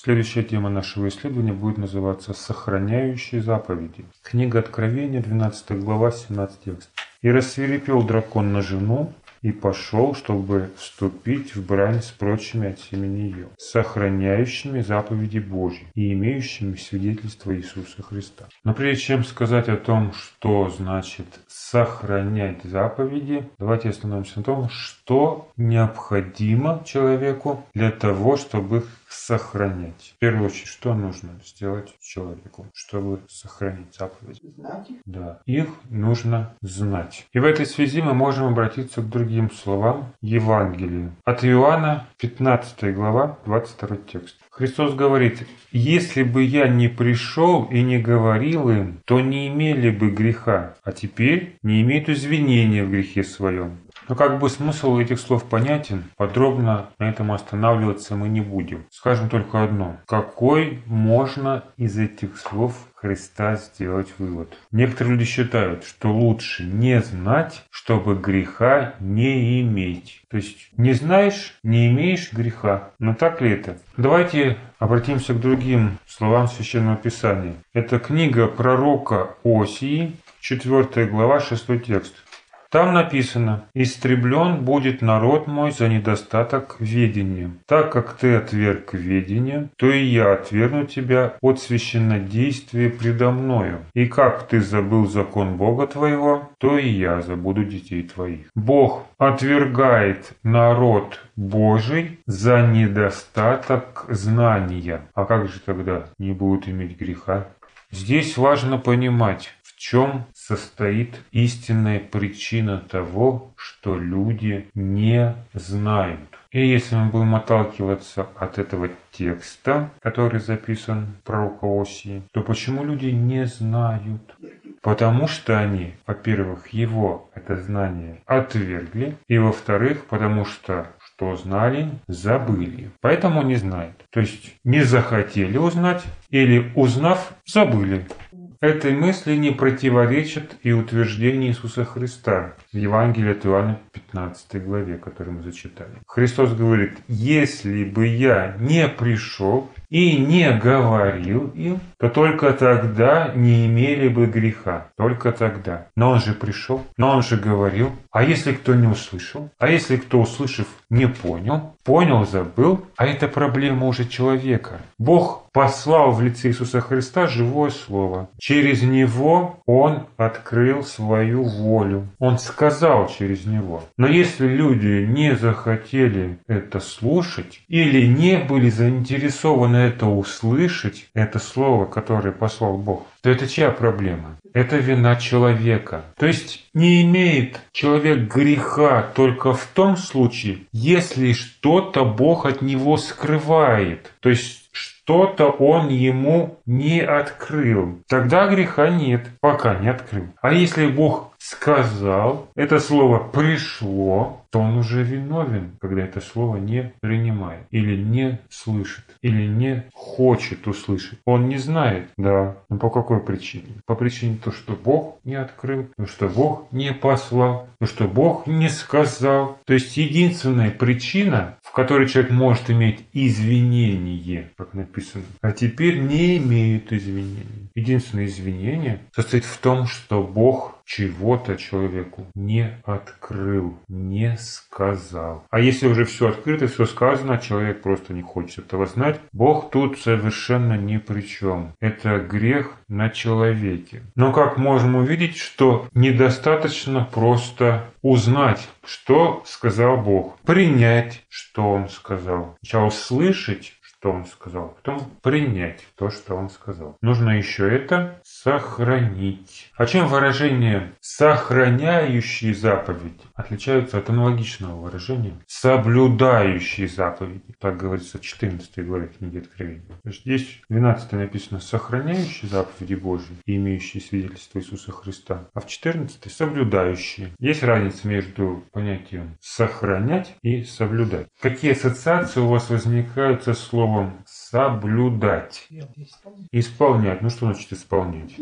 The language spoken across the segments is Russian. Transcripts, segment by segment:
Следующая тема нашего исследования будет называться «Сохраняющие заповеди». Книга Откровения, 12 глава, 17 текст. «И рассверепел дракон на жену, и пошел, чтобы вступить в брань с прочими от семени ее, сохраняющими заповеди Божьи и имеющими свидетельство Иисуса Христа. Но прежде чем сказать о том, что значит сохранять заповеди, давайте остановимся на том, что необходимо человеку для того, чтобы их сохранять. В первую очередь, что нужно сделать человеку, чтобы сохранить заповеди? Знать их. Да, их нужно знать. И в этой связи мы можем обратиться к другим словам Евангелия. От Иоанна, 15 глава, 22 текст. Христос говорит, «Если бы я не пришел и не говорил им, то не имели бы греха, а теперь не имеют извинения в грехе своем». Но как бы смысл этих слов понятен, подробно на этом останавливаться мы не будем. Скажем только одно. Какой можно из этих слов Христа сделать вывод? Некоторые люди считают, что лучше не знать, чтобы греха не иметь. То есть не знаешь, не имеешь греха. Но так ли это? Давайте обратимся к другим словам Священного Писания. Это книга пророка Осии, 4 глава, 6 текст. Там написано «Истреблен будет народ мой за недостаток ведения. Так как ты отверг ведение, то и я отвергну тебя от священнодействия предо мною. И как ты забыл закон Бога твоего, то и я забуду детей твоих». Бог отвергает народ Божий за недостаток знания. А как же тогда не будут иметь греха? Здесь важно понимать, чем состоит истинная причина того, что люди не знают. И если мы будем отталкиваться от этого текста, который записан пророка Осии, то почему люди не знают? Потому что они, во-первых, его, это знание, отвергли, и во-вторых, потому что что знали, забыли. Поэтому не знают. То есть не захотели узнать или узнав, забыли. Этой мысли не противоречит и утверждение Иисуса Христа в Евангелии от Иоанна 15 главе, которую мы зачитали. Христос говорит, если бы я не пришел и не говорил им, то только тогда не имели бы греха. Только тогда. Но он же пришел, но он же говорил. А если кто не услышал? А если кто, услышав, не понял? Понял, забыл? А это проблема уже человека. Бог послал в лице Иисуса Христа живое слово. Через него он открыл свою волю. Он сказал через него. Но если люди не захотели это слушать или не были заинтересованы это услышать, это слово, которое послал Бог, то это чья проблема? Это вина человека. То есть не имеет человек греха только в том случае, если что-то Бог от него скрывает. То есть что-то он ему не открыл. Тогда греха нет, пока не открыл. А если Бог сказал, это слово пришло, то он уже виновен, когда это слово не принимает, или не слышит, или не хочет услышать. Он не знает, да, но по какой причине? По причине то, что Бог не открыл, то, что Бог не послал, то, что Бог не сказал. То есть единственная причина, в которой человек может иметь извинение, как написано, а теперь не имеет извинений. Единственное извинение состоит в том, что Бог чего-то человеку не открыл, не сказал. А если уже все открыто, все сказано, человек просто не хочет этого знать, Бог тут совершенно ни при чем. Это грех на человеке. Но как можем увидеть, что недостаточно просто узнать, что сказал Бог, принять, что Он сказал. Сначала услышать, что он сказал, потом принять то, что он сказал. Нужно еще это сохранить. А чем выражение «сохраняющие заповеди» отличаются от аналогичного выражения «соблюдающие заповеди»? Так говорится в 14 главе книги Откровения. Здесь в 12 написано «сохраняющие заповеди Божьи и имеющие свидетельство Иисуса Христа», а в 14 «соблюдающие». Есть разница между понятием «сохранять» и «соблюдать». Какие ассоциации у вас возникают со словом словом соблюдать. Исполнять. Ну что значит исполнять?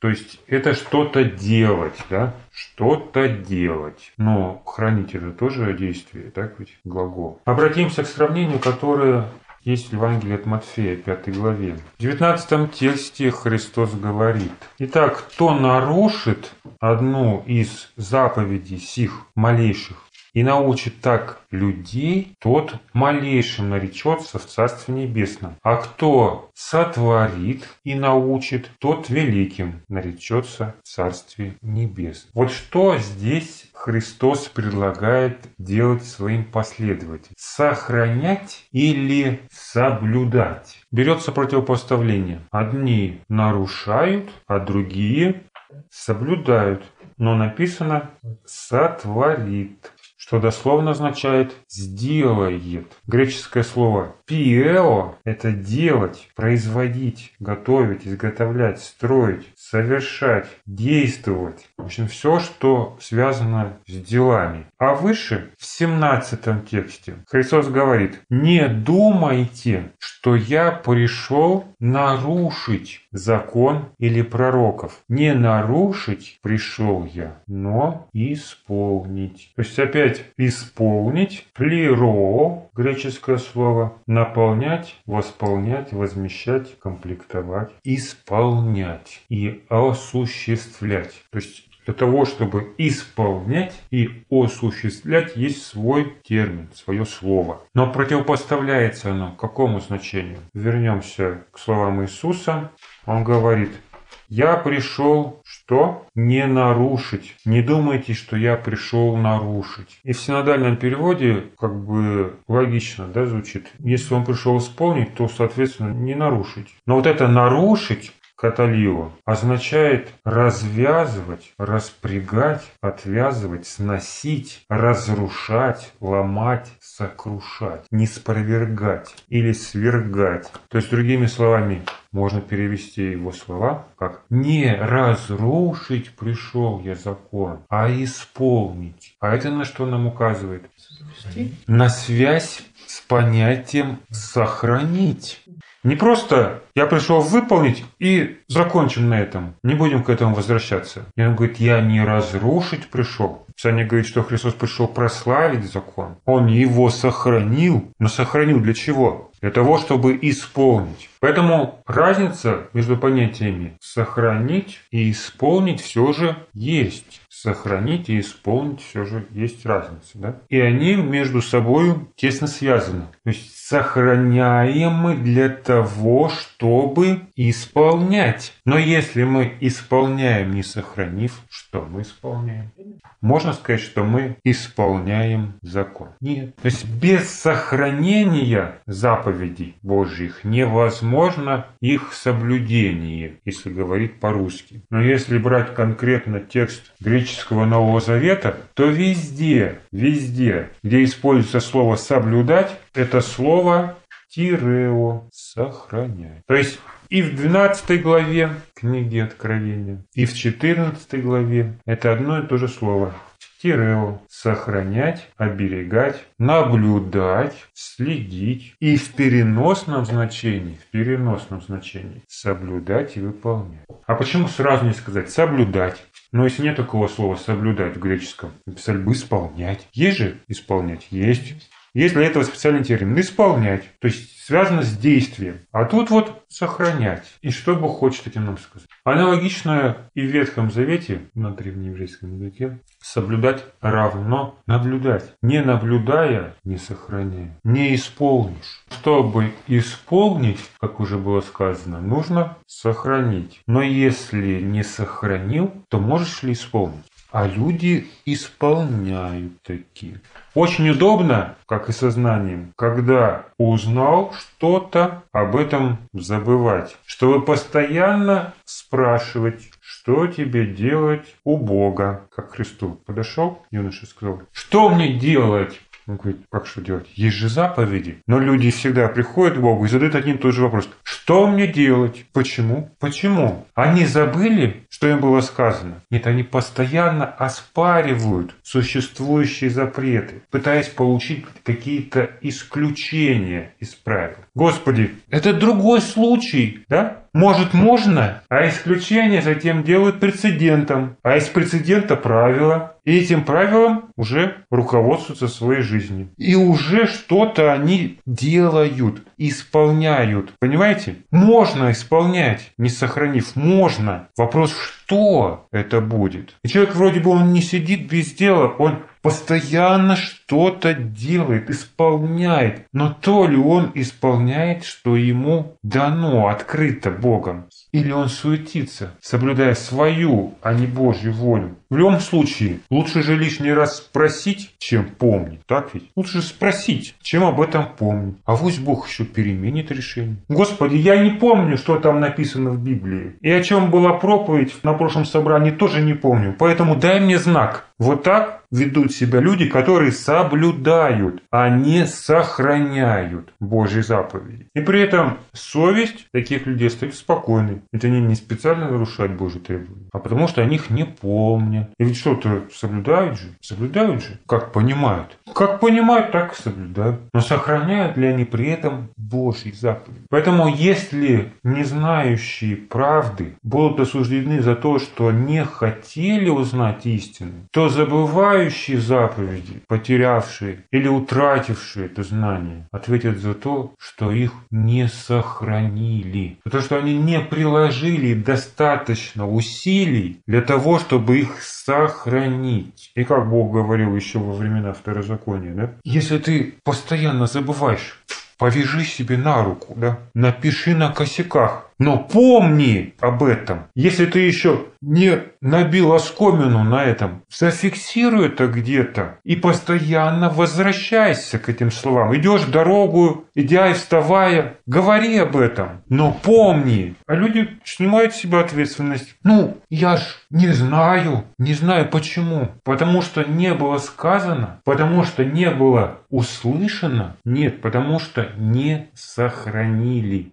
То есть это что-то делать, да? Что-то делать. Но хранить это тоже действие, так ведь? Глагол. Обратимся к сравнению, которое есть в Евангелии от Матфея, 5 главе. В 19 тексте Христос говорит, «Итак, кто нарушит одну из заповедей сих малейших и научит так людей, тот малейшим наречется в Царстве Небесном. А кто сотворит и научит, тот великим наречется в Царстве Небесном. Вот что здесь Христос предлагает делать своим последователям. Сохранять или соблюдать. Берется противопоставление. Одни нарушают, а другие соблюдают. Но написано «сотворит» что дословно означает «сделает». Греческое слово «пиэо» – это делать, производить, готовить, изготовлять, строить, совершать, действовать. В общем, все, что связано с делами. А выше, в 17 тексте, Христос говорит «Не думайте, что я пришел нарушить закон или пророков. Не нарушить пришел я, но исполнить». То есть опять исполнить, плиро, греческое слово, наполнять, восполнять, возмещать, комплектовать, исполнять и осуществлять. То есть для того, чтобы исполнять и осуществлять, есть свой термин, свое слово. Но противопоставляется оно какому значению? Вернемся к словам Иисуса. Он говорит, я пришел что? Не нарушить. Не думайте, что я пришел нарушить. И в синодальном переводе как бы логично да, звучит. Если он пришел исполнить, то, соответственно, не нарушить. Но вот это нарушить каталио означает развязывать, распрягать, отвязывать, сносить, разрушать, ломать, сокрушать, не спровергать или свергать. То есть, другими словами, можно перевести его слова как «не разрушить пришел я закон, а исполнить». А это на что нам указывает? На связь с понятием «сохранить». Не просто я пришел выполнить и закончим на этом. Не будем к этому возвращаться. И он говорит, я не разрушить пришел. Писание говорит, что Христос пришел прославить закон. Он его сохранил. Но сохранил для чего? Для того, чтобы исполнить. Поэтому разница между понятиями сохранить и исполнить все же есть сохранить и исполнить все же есть разница. Да? И они между собой тесно связаны. То есть сохраняемы для того, чтобы исполнять. Но если мы исполняем, не сохранив, что мы исполняем? Можно сказать, что мы исполняем закон. Нет. То есть без сохранения заповедей Божьих невозможно их соблюдение, если говорить по-русски. Но если брать конкретно текст греческого Нового Завета, то везде, везде, где используется слово «соблюдать», это слово тирео сохранять. То есть и в 12 главе книги Откровения, и в 14 главе это одно и то же слово. Тирео – сохранять, оберегать, наблюдать, следить. И в переносном значении, в переносном значении соблюдать и выполнять. А почему сразу не сказать соблюдать? Но если нет такого слова соблюдать в греческом, написали бы исполнять. Есть же исполнять? Есть. Есть для этого специальный термин. Исполнять. То есть связано с действием. А тут вот сохранять. И что Бог хочет этим нам сказать. Аналогично и в Ветхом Завете, на древнееврейском языке, соблюдать равно наблюдать. Не наблюдая, не сохраняя. Не исполнишь. Чтобы исполнить, как уже было сказано, нужно сохранить. Но если не сохранил, то можешь ли исполнить? А люди исполняют такие. Очень удобно, как и сознанием, когда узнал что-то, об этом забывать. Чтобы постоянно спрашивать, что тебе делать у Бога. Как Христу подошел, юноша сказал, что мне делать? Он говорит, как что делать? Есть же заповеди. Но люди всегда приходят к Богу и задают один и тот же вопрос. Что мне делать? Почему? Почему? Они забыли, что им было сказано. Нет, они постоянно оспаривают существующие запреты, пытаясь получить какие-то исключения из правил. Господи, это другой случай, да? Может, можно, а исключение затем делают прецедентом, а из прецедента правила. И этим правилом уже руководствуются своей жизнью. И уже что-то они делают, исполняют. Понимаете? Можно исполнять, не сохранив. Можно. Вопрос, что это будет? И человек вроде бы он не сидит без дела, он постоянно что-то делает, исполняет. Но то ли он исполняет, что ему дано, открыто Богом, или он суетится, соблюдая свою, а не Божью волю. В любом случае, лучше же лишний раз спросить, чем помнить. Так ведь? Лучше спросить, чем об этом помнить. А пусть Бог еще переменит решение. Господи, я не помню, что там написано в Библии. И о чем была проповедь на прошлом собрании, тоже не помню. Поэтому дай мне знак. Вот так ведут себя люди, которые соблюдают, а не сохраняют Божьи заповеди. И при этом совесть таких людей стоит спокойной. Это они не специально нарушают Божьи требования, а потому что они их не помнят. И ведь что-то соблюдают же, соблюдают же, как понимают. Как понимают, так и соблюдают. Но сохраняют ли они при этом Божьи заповеди? Поэтому если не знающие правды будут осуждены за то, что не хотели узнать истины, то забывающие заповеди, потерявшие или утратившие это знание, ответят за то, что их не сохранили. За то, что они не приложили достаточно усилий для того, чтобы их сохранить. И как Бог говорил еще во времена Второзакония, да? Если ты постоянно забываешь повяжи себе на руку, да? Напиши на косяках. Но помни об этом. Если ты еще не набил оскомину на этом, зафиксируй это где-то и постоянно возвращайся к этим словам. Идешь дорогу, идя и вставая, говори об этом. Но помни. А люди снимают с себя ответственность. Ну, я ж не знаю. Не знаю почему. Потому что не было сказано. Потому что не было услышано. Нет, потому что не сохранили.